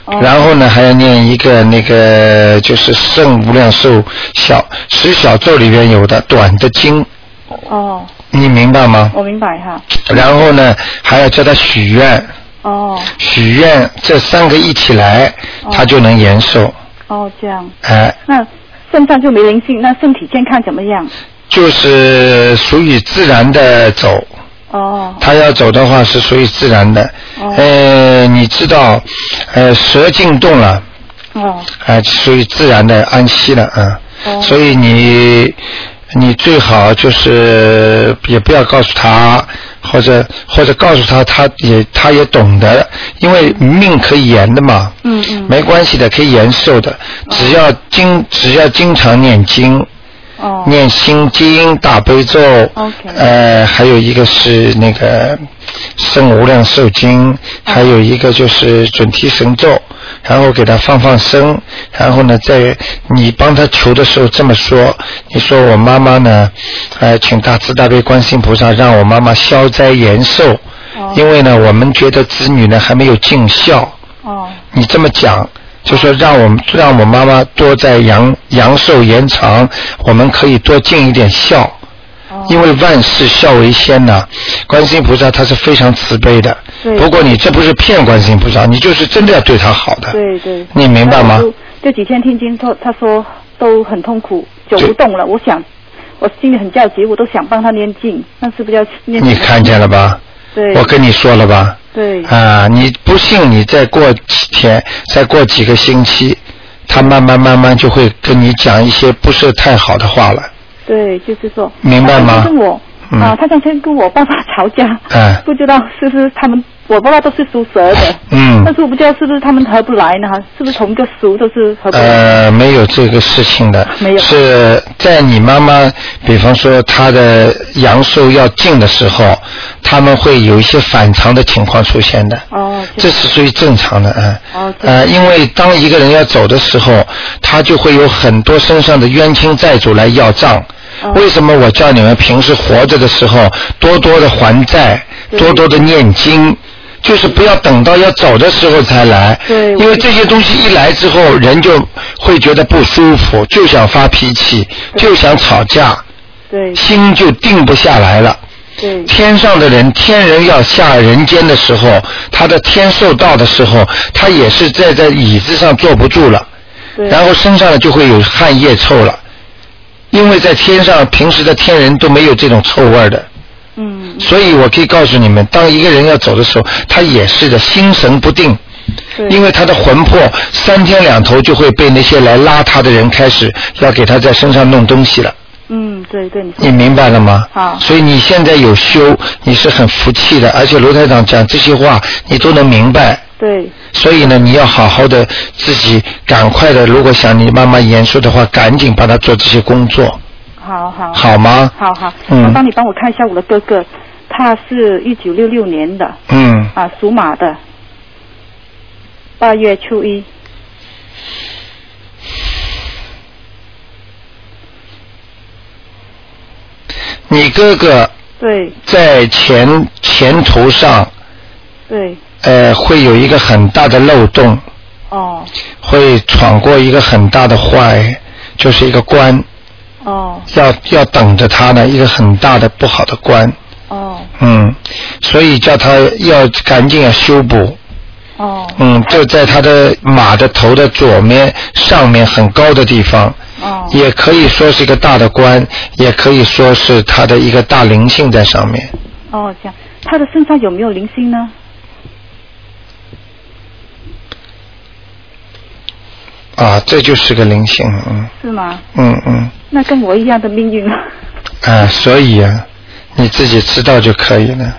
哦。然后呢，还要念一个那个就是圣无量寿小十小咒里边有的短的经。哦，你明白吗？我明白哈。然后呢，还要叫他许愿。哦。许愿这三个一起来，他就能延寿。哦，这样。哎。那肾脏就没灵性，那身体健康怎么样？就是属于自然的走。哦。他要走的话是属于自然的。哦。呃，你知道，呃，蛇进洞了。哦。哎，属于自然的安息了，啊。哦。所以你。你最好就是也不要告诉他，或者或者告诉他，他也他也懂得，因为命可以延的嘛。嗯嗯。没关系的，可以延寿的，只要经只要经常念经。哦。念心经、大悲咒。OK。呃，还有一个是那个圣无量寿经，还有一个就是准提神咒。然后给他放放生，然后呢，在你帮他求的时候这么说：你说我妈妈呢，呃，请大慈大悲观世音菩萨让我妈妈消灾延寿，因为呢，我们觉得子女呢还没有尽孝。哦。你这么讲，就说让我们让我妈妈多在阳阳寿延长，我们可以多尽一点孝。因为万事孝为先呐，观世音菩萨他是非常慈悲的。对。不过你这不是骗观世音菩萨，你就是真的要对他好的。对对。你明白吗？这几天听经说，他说都很痛苦，走不动了。我想，我心里很焦急，我都想帮他念经，但是不要念。你看见了吧？对。我跟你说了吧？对。啊，你不信，你再过几天，再过几个星期，他慢慢慢慢就会跟你讲一些不是太好的话了。对，就是说。明白吗？我嗯啊，他之前跟我爸爸吵架，哎不知道是不是他们，我爸爸都是属蛇的，嗯但是我不知道是不是他们合不来呢？是不是同一个属都是合不来？呃，没有这个事情的，没有是在你妈妈，比方说她的阳寿要尽的时候，他们会有一些反常的情况出现的。哦，这是属于正常的，嗯。哦呃，因为当一个人要走的时候，他就会有很多身上的冤亲债主来要账。哦。为什么我叫你们平时活着的时候多多的还债，多多的念经？就是不要等到要走的时候才来，对因为这些东西一来之后，人就会觉得不舒服，就想发脾气，就想吵架，对。心就定不下来了。对。天上的人，天人要下人间的时候，他的天寿到的时候，他也是在在椅子上坐不住了，对，然后身上就会有汗液臭了，因为在天上平时的天人都没有这种臭味儿的，嗯所以我可以告诉你们，当一个人要走的时候，他也是的，心神不定，对，因为他的魂魄三天两头就会被那些来拉他的人开始要给他在身上弄东西了。嗯对对，你你明白了吗？好所以你现在有修，你是很服气的，而且罗台长讲这些话，你都能明白。对。所以呢，你要好好的自己赶快的，如果想你妈妈严肃的话，赶紧帮她做这些工作，好好。好吗？好好，嗯。麻烦你帮我看一下我的哥哥，他是一九六六年的。嗯，啊，属马的，八月初一，你哥哥对。在前前途上，对呃，会有一个很大的漏洞，哦会闯过一个很大的坏，就是一个关，哦要要等着他呢，一个很大的不好的关。哦嗯，所以叫他要赶紧要修补。哦嗯，就在他的马的头的左面上面很高的地方，哦也可以说是一个大的关，也可以说是他的一个大灵性在上面。哦，这样，他的身上有没有灵性呢？啊，这就是个灵性，嗯是吗？嗯嗯，那跟我一样的命运啊。啊，所以啊，你自己知道就可以了。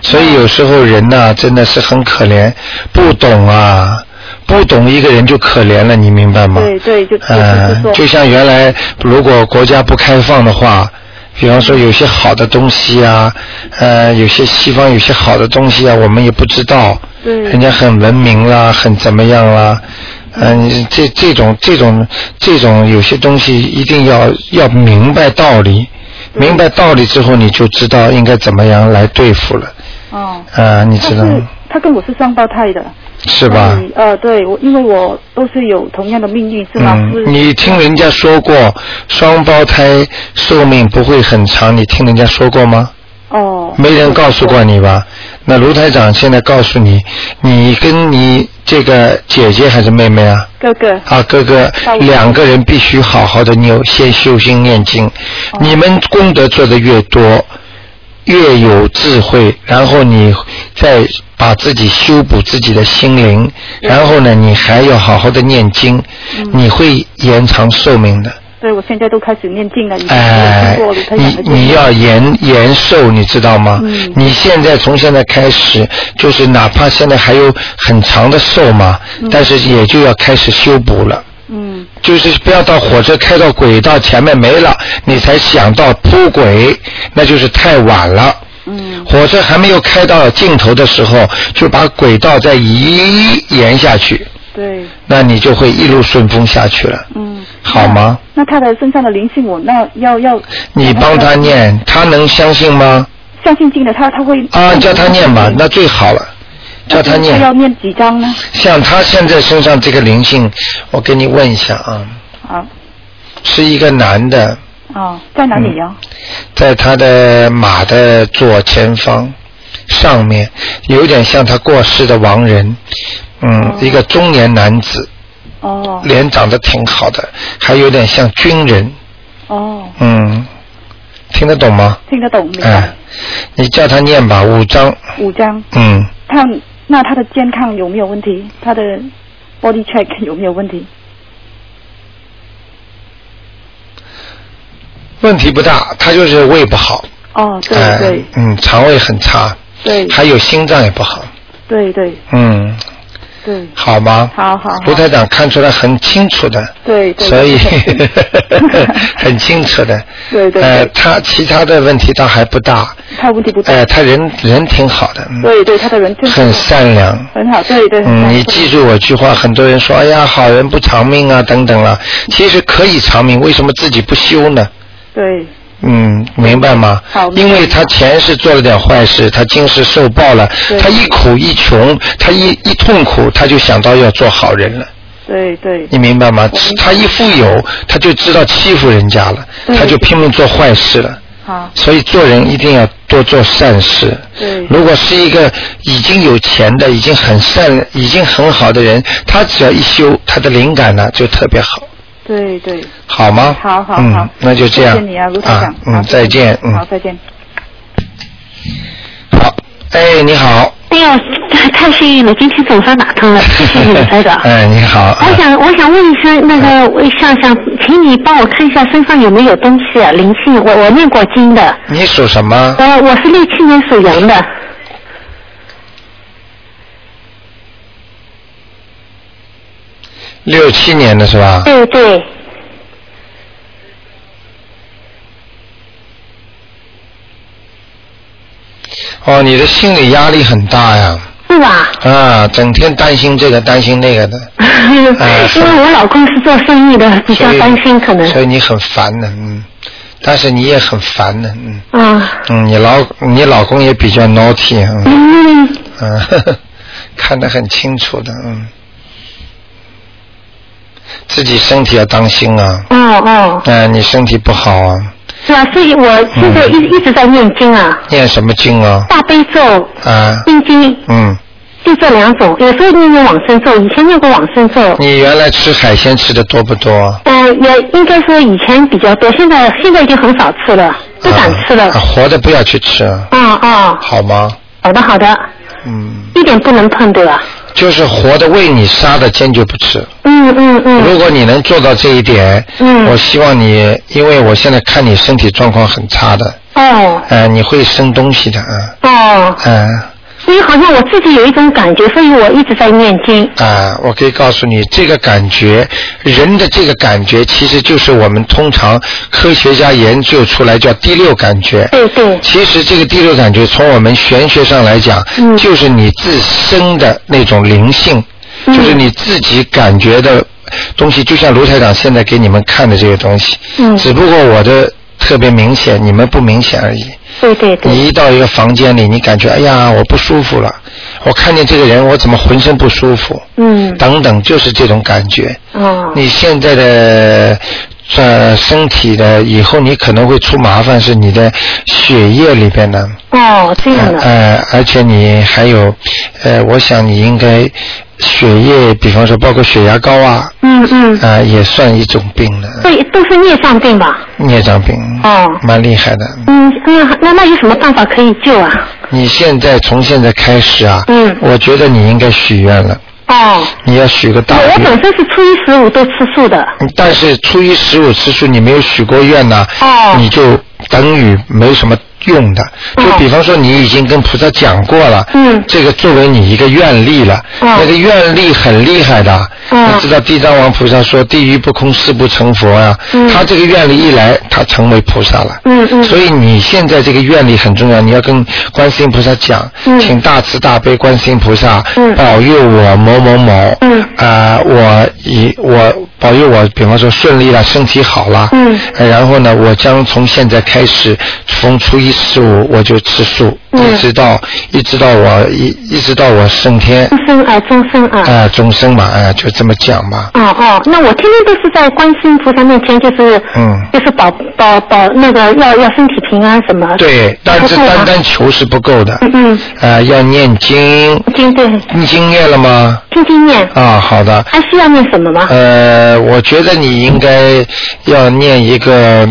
所以有时候人呐、真的是很可怜，不懂啊，不懂一个人就可怜了，你明白吗？对对，就就呃是，说，就像原来如果国家不开放的话，比方说有些好的东西啊，呃，有些西方有些好的东西啊，我们也不知道，对人家很文明啦，很怎么样啦。嗯、这这种这种这种有些东西一定要要明白道理，明白道理之后你就知道应该怎么样来对付了，哦，啊、你知道他跟我是双胞胎的，是吧呃，对我，因为我都是有同样的命运，是吗？嗯，你听人家说过双胞胎寿命不会很长，你听人家说过吗？哦，没人告诉过你吧？那卢台长现在告诉你，你跟你这个姐姐还是妹妹啊？哥哥，啊，哥哥两个人必须好好的念，先修心念经。你们功德做的越多，越有智慧，然后你再把自己修补自己的心灵，然后呢，你还要好好的念经，你会延长寿命的。对我现在都开始念经了，你你要延延寿，你知道吗？嗯你现在从现在开始，就是哪怕现在还有很长的寿嘛，但是也就要开始修补了。嗯就是不要到火车开到轨道前面没了，你才想到铺轨，那就是太晚了。嗯火车还没有开到尽头的时候，就把轨道再移延下去，对，那你就会一路顺风下去了，嗯，好吗？那他的身上的灵性，我那要要你帮他念，他能相信吗？相信经的，他他会啊，叫他念吧，那最好了，叫他念他念。要念几张呢？像他现在身上这个灵性，我给你问一下啊，啊是一个男的，哦，在哪里呀？在他的马的左前方上面，有点像他过世的亡人，嗯，哦一个中年男子，哦。脸长得挺好的，还有点像军人，哦，嗯，听得懂吗？听得懂，明哎白。，你叫他念吧，五章，五张，嗯，他那他的健康有没有问题？他的 body check 有没有问题？问题不大，他就是胃不好，哦，对对对。嗯，肠胃很差，对。还有心脏也不好，对对。嗯，对，好吗？好好好卢台长看出来很清楚的，对对，所以 很清楚的。对对呃，他其他的问题倒还不大，他问题不大。呃，他人人挺好的，嗯对对，他的人很善良。很好，对对。嗯，你记住我句话，很多人说，哎呀，好人不长命啊，等等了。其实可以长命，为什么自己不修呢？对嗯，明白吗好？因为他前世做了点坏事，他今世受报了，对他一苦一穷，他一一痛苦，他就想到要做好人了。对对你明白吗？他一富有，他就知道欺负人家了，他就拼命做坏事了。好，所以做人一定要多做善事。对如果是一个已经有钱的、已经很善、已经很好的人，他只要一修，他的灵感呢就特别好，对对。好吗？好好好嗯，，那就这样。谢谢你啊，卢台长。嗯，再见。嗯，好，再见。好。哎，你好。哎呦，太太幸运了，今天总算打通了，谢谢你，台长。哎，你好。我想，我想问一声，那个，我想想，请你帮我看一下身上有没有东西啊，灵性。我我念过经的，你属什么？呃，我是六七年属羊的，六七年的是吧？对对，哦，你的心理压力很大呀。是吧？啊，整天担心这个担心那个的，因为我老公是做生意的，比较担心可能。所以你很烦的，嗯，但是你也很烦的，嗯啊，嗯，你老你老公也比较 naughty，嗯嗯，嗯，呵呵 看得很清楚的，嗯，自己身体要当心啊，哦哦，哎、你身体不好啊，是啊？所以我现在一、一直在念经啊，念什么经啊？大悲咒、啊，心经，嗯，就这两种。有时候念念往生咒，以前念过往生咒。你原来吃海鲜吃的多不多？呃，也应该说以前比较多，现在现在已经很少吃了，不敢吃了。啊，活的不要去吃，啊啊，好吗？好的好的，嗯，一点不能碰，对吧？就是活的喂你杀的坚决不吃。嗯嗯嗯。如果你能做到这一点，嗯。我希望你，因为我现在看你身体状况很差的，哦。呃，你会生东西的，啊、哦，嗯、所以好像我自己有一种感觉，所以我一直在念经。啊，我可以告诉你，这个感觉，人的这个感觉，其实就是我们通常科学家研究出来叫第六感觉。对对。其实这个第六感觉，从我们玄学上来讲，嗯就是你自身的那种灵性，嗯就是你自己感觉的东西，就像卢台长现在给你们看的这个东西。嗯只不过我的特别明显，你们不明显而已。对对对。你一到一个房间里，你感觉哎呀，我不舒服了，我看见这个人，我怎么浑身不舒服？嗯。等等，就是这种感觉。哦。你现在的呃身体的，以后你可能会出麻烦，是你的血液里边呢。哦，这样的。呃，而且你还有，呃，我想你应该血液，比方说包括血压高啊，嗯嗯。啊、也算一种病了，对，都是孽障病吧？孽障病。哦。蛮厉害的。嗯，那那那有什么办法可以救啊？你现在从现在开始啊，嗯我觉得你应该许愿了，哦，你要许个大我我。本身是初一十五都吃素的。但是初一十五吃素，你没有许过愿呢，哦你就等于没什么用的。就比方说，你已经跟菩萨讲过了，嗯。这个作为你一个愿力了，哦。那个愿力很厉害的。哦。你知道地藏王菩萨说“地狱不空，誓不成佛”啊、嗯。他这个愿力一来，他成为菩萨了。嗯嗯。所以你现在这个愿力很重要，你要跟观世音菩萨讲，嗯。请大慈大悲观世音菩萨、嗯。保佑我某某某，嗯。啊、我以我保佑我，比方说顺利了，身体好了，嗯。呃然后呢，我将从现在开始，从初一十五我就吃素，嗯一直到一直到我一一直到我升天，终身啊，终身啊。啊、终生嘛，哎、就这么讲嘛，哦哦，那我天天都是在观世音菩萨面前，就是嗯就是保保保那个要要身体平安什么。对，但是单单求是不够的，嗯嗯，啊、要念经，经对，你经念了吗？听经念，啊，好的。还需要念什么吗？呃，我觉得你应该要念一个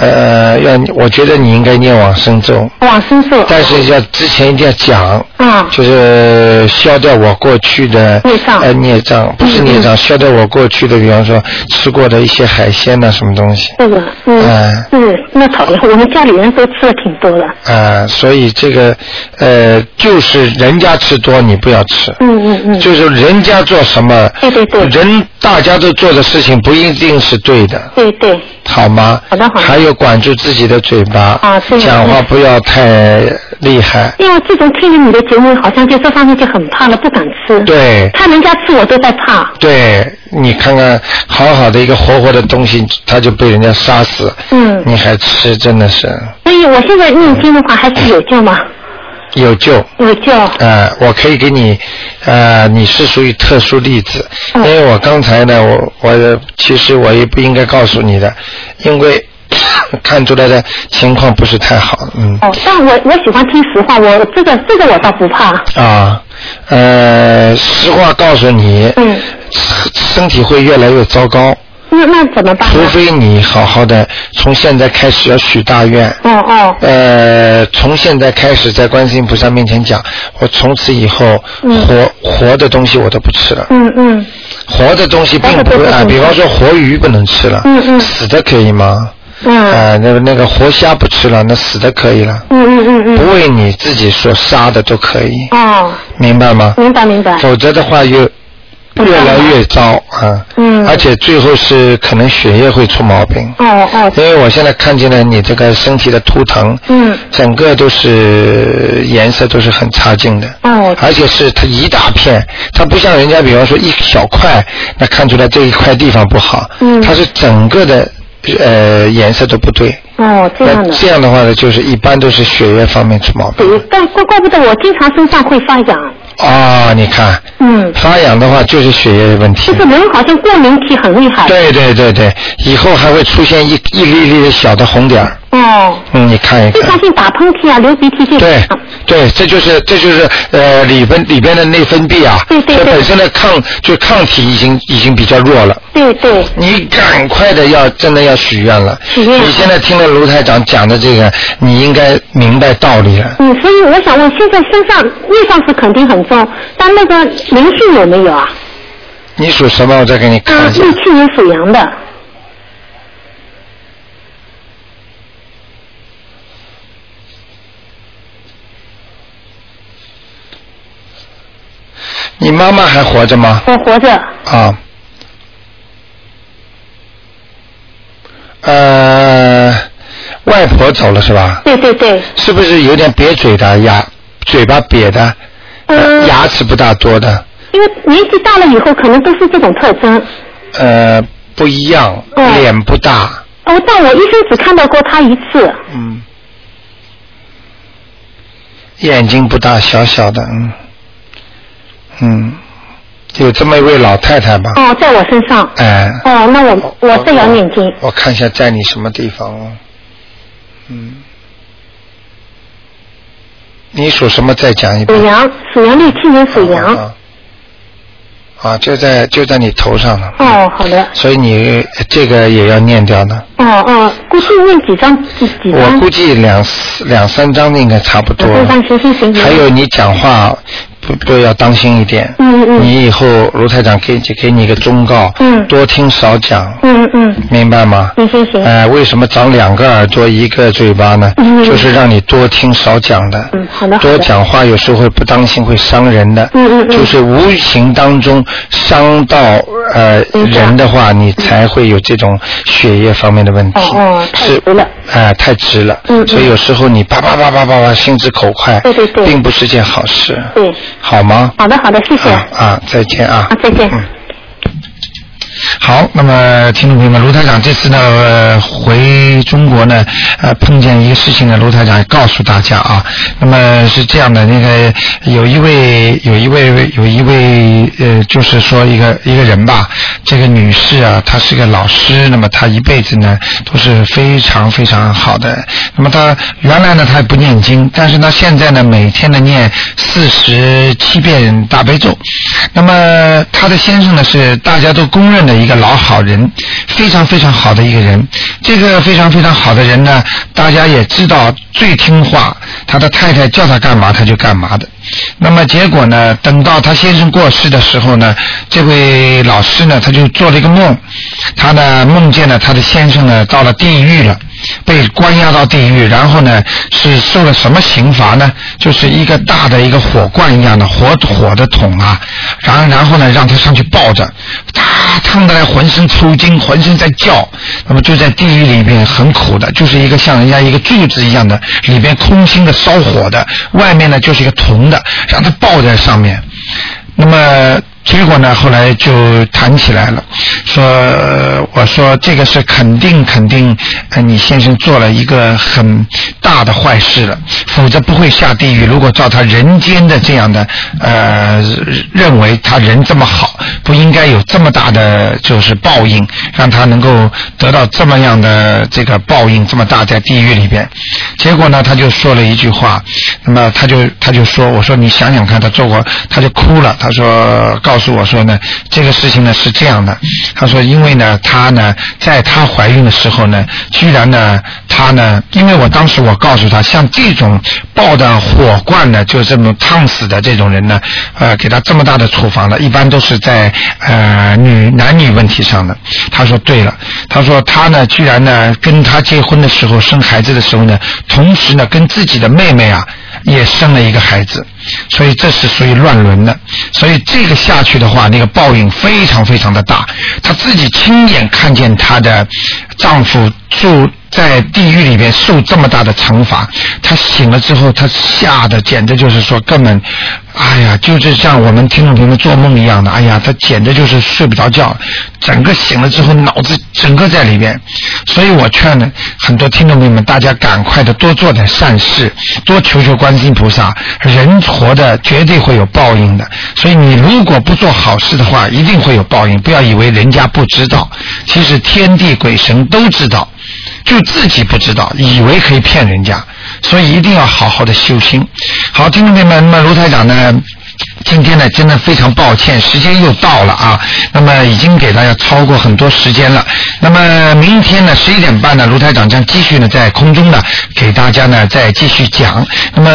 呃，要我觉得你应该念往生咒，往生咒。但是要之前一定要讲，啊，就是消掉我过去的孽障。呃孽障，不是孽障，消掉我过去的，比方说吃过的一些海鲜呐、什么东西，这个，嗯，嗯是那讨厌，我们家里人都吃的挺多的。啊、所以这个呃，就是人家吃多，你不要吃。嗯嗯嗯。就是人家做什么，对对对。人大家都做的事情不一定是对的，对对，好吗？好的好的还有管住自己的嘴巴，啊对讲话不要太厉害。因为自从听了你的节目，好像就这方面就很怕了，不敢吃。对看人家吃我都在怕。对，你看看，好好的一个活活的东西，它就被人家杀死，嗯，你还吃，真的是所以我现在念经的话还是有救吗？有救。有救。呃，我可以给你，呃，你是属于特殊例子，嗯因为我刚才呢，我我其实我也不应该告诉你的，因为 看出来的情况不是太好，嗯。哦，但我我喜欢听实话，我这个这个我倒不怕。啊，呃，实话告诉你，嗯，身体会越来越糟糕，那那怎么办？除非你好好的从现在开始要许大愿。哦哦，呃，从现在开始在观世音菩萨面前讲，我从此以后嗯活、活的东西我都不吃了。嗯嗯活的东西并不啊，比方说活鱼不能吃了，嗯嗯死的可以吗？嗯啊、那个那个活虾不吃了，那死的可以了，嗯嗯嗯嗯。不为你自己所杀的都可以，哦，明白吗？明白明白。否则的话又越来越糟啊，嗯。而且最后是可能血液会出毛病。哦哦，因为我现在看见了你这个身体的图腾，嗯，整个都是颜色都是很差劲的，哦，而且是它一大片，它不像人家比方说一小块，那看出来这一块地方不好，嗯。它是整个的呃颜色都不对，哦，这样的。那这样的话呢，就是一般都是血液方面出毛病。对，怪怪怪不得我经常身上会发痒。啊、你看嗯，发痒的话就是血液问题就。是人好像过敏体很厉害。。对对对对，以后还会出现一一粒粒的小的红点儿。哦，嗯，你看一看。经常性打喷嚏啊，流鼻涕就。对对，这就是这就是呃里边里边的内分泌啊，对对本身的抗就抗体已经已经比较弱了。对对。你赶快的要真的要许愿了。许愿你现在听了卢台长讲的这个，你应该明白道理了。嗯，所以我想问，现在身上业障是肯定很重，但那个灵性有没有啊？你属什么？我再给你看啊，一下。六七年属羊的。你妈妈还活着吗？我活着。啊。呃，外婆走了是吧？对对对。是不是有点瘪嘴的牙，嘴巴瘪的，呃。牙齿不大多的？因为年纪大了以后，可能都是这种特征。呃，不一样，嗯脸不大，哦，但我一生只看到过他一次。嗯，眼睛不大，小小的，嗯，嗯，有这么一位老太太吧？哦，在我身上。哎，哦，那我我这样念经。我看一下在你什么地方哦，嗯，你属什么？再讲一遍。属羊，属羊六七年属羊。啊啊，就在就在你头上了。哦，好的。所以你这个也要念掉呢。哦哦，估计念几张几几张？我估计两两三张应该差不多。还有你讲话不不要当心一点。嗯嗯。你以后卢台长给给你一个忠告。嗯。多听少讲。嗯嗯。明白吗？行行行。呃，为什么长两个耳朵一个嘴巴呢？嗯就是让你多听少讲的。嗯，好的好多。讲话有时候会不当心会伤人的。嗯嗯嗯就是无形当中伤到呃人的话，你才会有这种血液方面的问题。哦哦，太是直了。哎、太直了。嗯嗯所以有时候你叭叭叭叭叭叭心直口快，对对对并不是件好事。对。好吗？好的好的，谢谢。啊啊，再见啊。啊，再见。嗯。好，那么听众朋友们，卢台长这次呢、呃回中国呢，呃碰见一个事情呢，卢台长也告诉大家啊。那么是这样的，那个有一位有一位有一位呃，就是说一个一个人吧，这个女士啊，她是个老师，那么她一辈子呢都是非常非常好的。那么她原来呢她也不念经，但是呢现在呢每天呢念四十七遍大悲咒。那么她的先生呢是大家都公认的一个老好人，非常非常好的一个人。这个非常非常好的人呢，大家也知道最听话，他的太太叫他干嘛他就干嘛的。那么结果呢，等到他先生过世的时候呢，这位老师呢他就做了一个梦，他呢梦见了他的先生呢到了地狱了。被关押到地狱，然后呢是受了什么刑罚呢？就是一个大的一个火罐一样的火火的桶啊，然后然后呢让他上去抱着，他烫得来浑身抽筋，浑身在叫，那么就在地狱里边很苦的，就是一个像人家一个柱子一样的，里边空心的烧火的，外面呢就是一个铜的，让他抱在上面，那么。结果呢，后来就谈起来了，说我说这个是肯定肯定，你先生做了一个很大的坏事了，否则不会下地狱。如果照他人间的这样的呃认为，他人这么好，不应该有这么大的就是报应，让他能够得到这么样的这个报应这么大在地狱里边。结果呢，他就说了一句话，那么他就他就说，我说你想想看，他做过，他就哭了，他说。告诉我说呢，这个事情呢是这样的。他说，因为呢，他呢，在她怀孕的时候呢，居然呢，他呢，因为我当时我告诉他，像这种抱的火罐呢，就这么烫死的这种人呢，呃，给他这么大的处罚了，一般都是在呃女男女问题上的。他说对了，他说他呢，居然呢，跟他结婚的时候生孩子的时候呢，同时呢，跟自己的妹妹啊。也生了一个孩子，所以这是属于乱伦的，所以这个下去的话，那个报应非常非常的大。她自己亲眼看见她的丈夫住在地狱里边受这么大的惩罚，她醒了之后，她吓得简直就是说根本。哎呀，就是像我们听众朋友们做梦一样的，哎呀，她简直就是睡不着觉，整个醒了之后脑子整个在里边，所以我劝呢，很多听众朋友们，大家赶快的多做点善事，多求求观世音菩萨，人活的绝对会有报应的，所以你如果不做好事的话，一定会有报应，不要以为人家不知道，其实天地鬼神都知道，就自己不知道，以为可以骗人家。所以一定要好好的修心。好，听众朋友们，那么卢台长呢？今天呢，真的非常抱歉，时间又到了啊。那么已经给大家超过很多时间了。那么明天呢，十一点半呢，卢台长将继续呢在空中呢给大家呢再继续讲。那么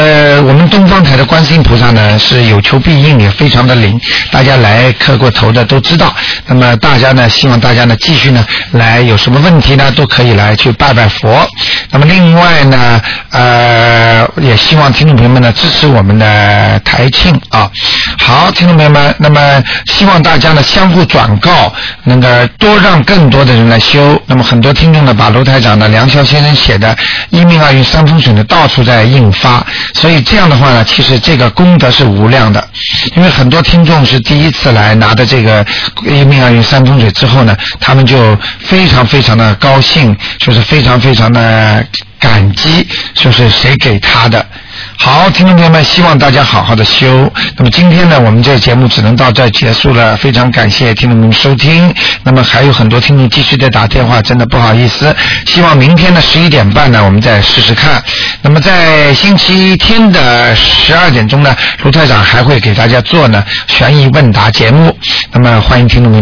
我们东方台的观世音菩萨呢是有求必应，也非常的灵。大家来磕过头的都知道。那么大家呢，希望大家呢继续呢来，有什么问题呢都可以来去拜拜佛。那么另外呢，呃，也希望听众朋友们呢支持我们的台庆啊。好，听众朋友们，那么希望大家呢相互转告，那个多让更多的人来修。那么很多听众呢把卢台长的梁霄先生写的《一命二运三风水》呢到处在印发，所以这样的话呢，其实这个功德是无量的。因为很多听众是第一次来拿的这个《一命二运三风水》之后呢，他们就非常非常的高兴，就是非常非常的感激，就是谁给他的。好，听众朋友们，希望大家好好的修。那么今天呢，我们这个节目只能到这结束了。非常感谢听众们收听。那么还有很多听众继续在打电话，真的不好意思。希望明天的十一点半呢，我们再试试看。那么在星期天的十二点钟呢，卢台长还会给大家做呢悬疑问答节目。那么欢迎听众们。